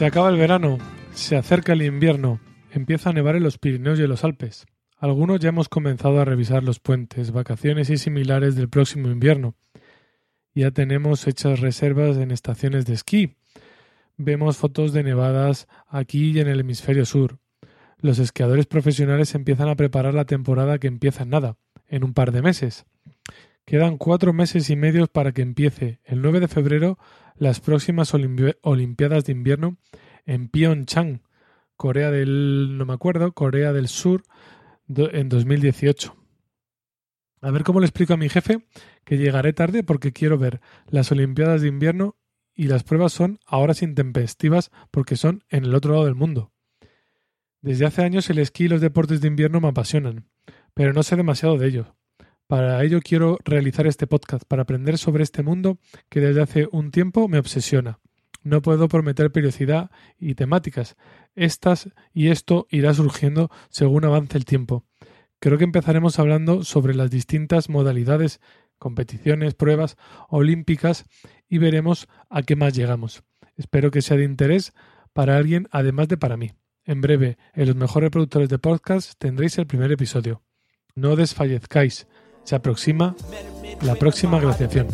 Se acaba el verano, se acerca el invierno, empieza a nevar en los Pirineos y en los Alpes. Algunos ya hemos comenzado a revisar los puentes, vacaciones y similares del próximo invierno. Ya tenemos hechas reservas en estaciones de esquí. Vemos fotos de nevadas aquí y en el hemisferio sur. Los esquiadores profesionales empiezan a preparar la temporada que empieza en nada, en un par de meses. Quedan cuatro meses y medio para que empiece, el 9 de febrero, las próximas Olimpiadas de Invierno en Pyeongchang, Corea del, no me acuerdo, Corea del Sur, en 2018. A ver cómo le explico a mi jefe que llegaré tarde porque quiero ver las Olimpiadas de Invierno y las pruebas son ahora intempestivas porque son en el otro lado del mundo. Desde hace años el esquí y los deportes de invierno me apasionan, pero no sé demasiado de ellos. Para ello quiero realizar este podcast, para aprender sobre este mundo que desde hace un tiempo me obsesiona. No puedo prometer periodicidad y temáticas. Estas y esto irá surgiendo según avance el tiempo. Creo que empezaremos hablando sobre las distintas modalidades, competiciones, pruebas olímpicas y veremos a qué más llegamos. Espero que sea de interés para alguien además de para mí. En breve, en los mejores productores de podcast tendréis el primer episodio. No desfallezcáis. Se aproxima la próxima glaciación.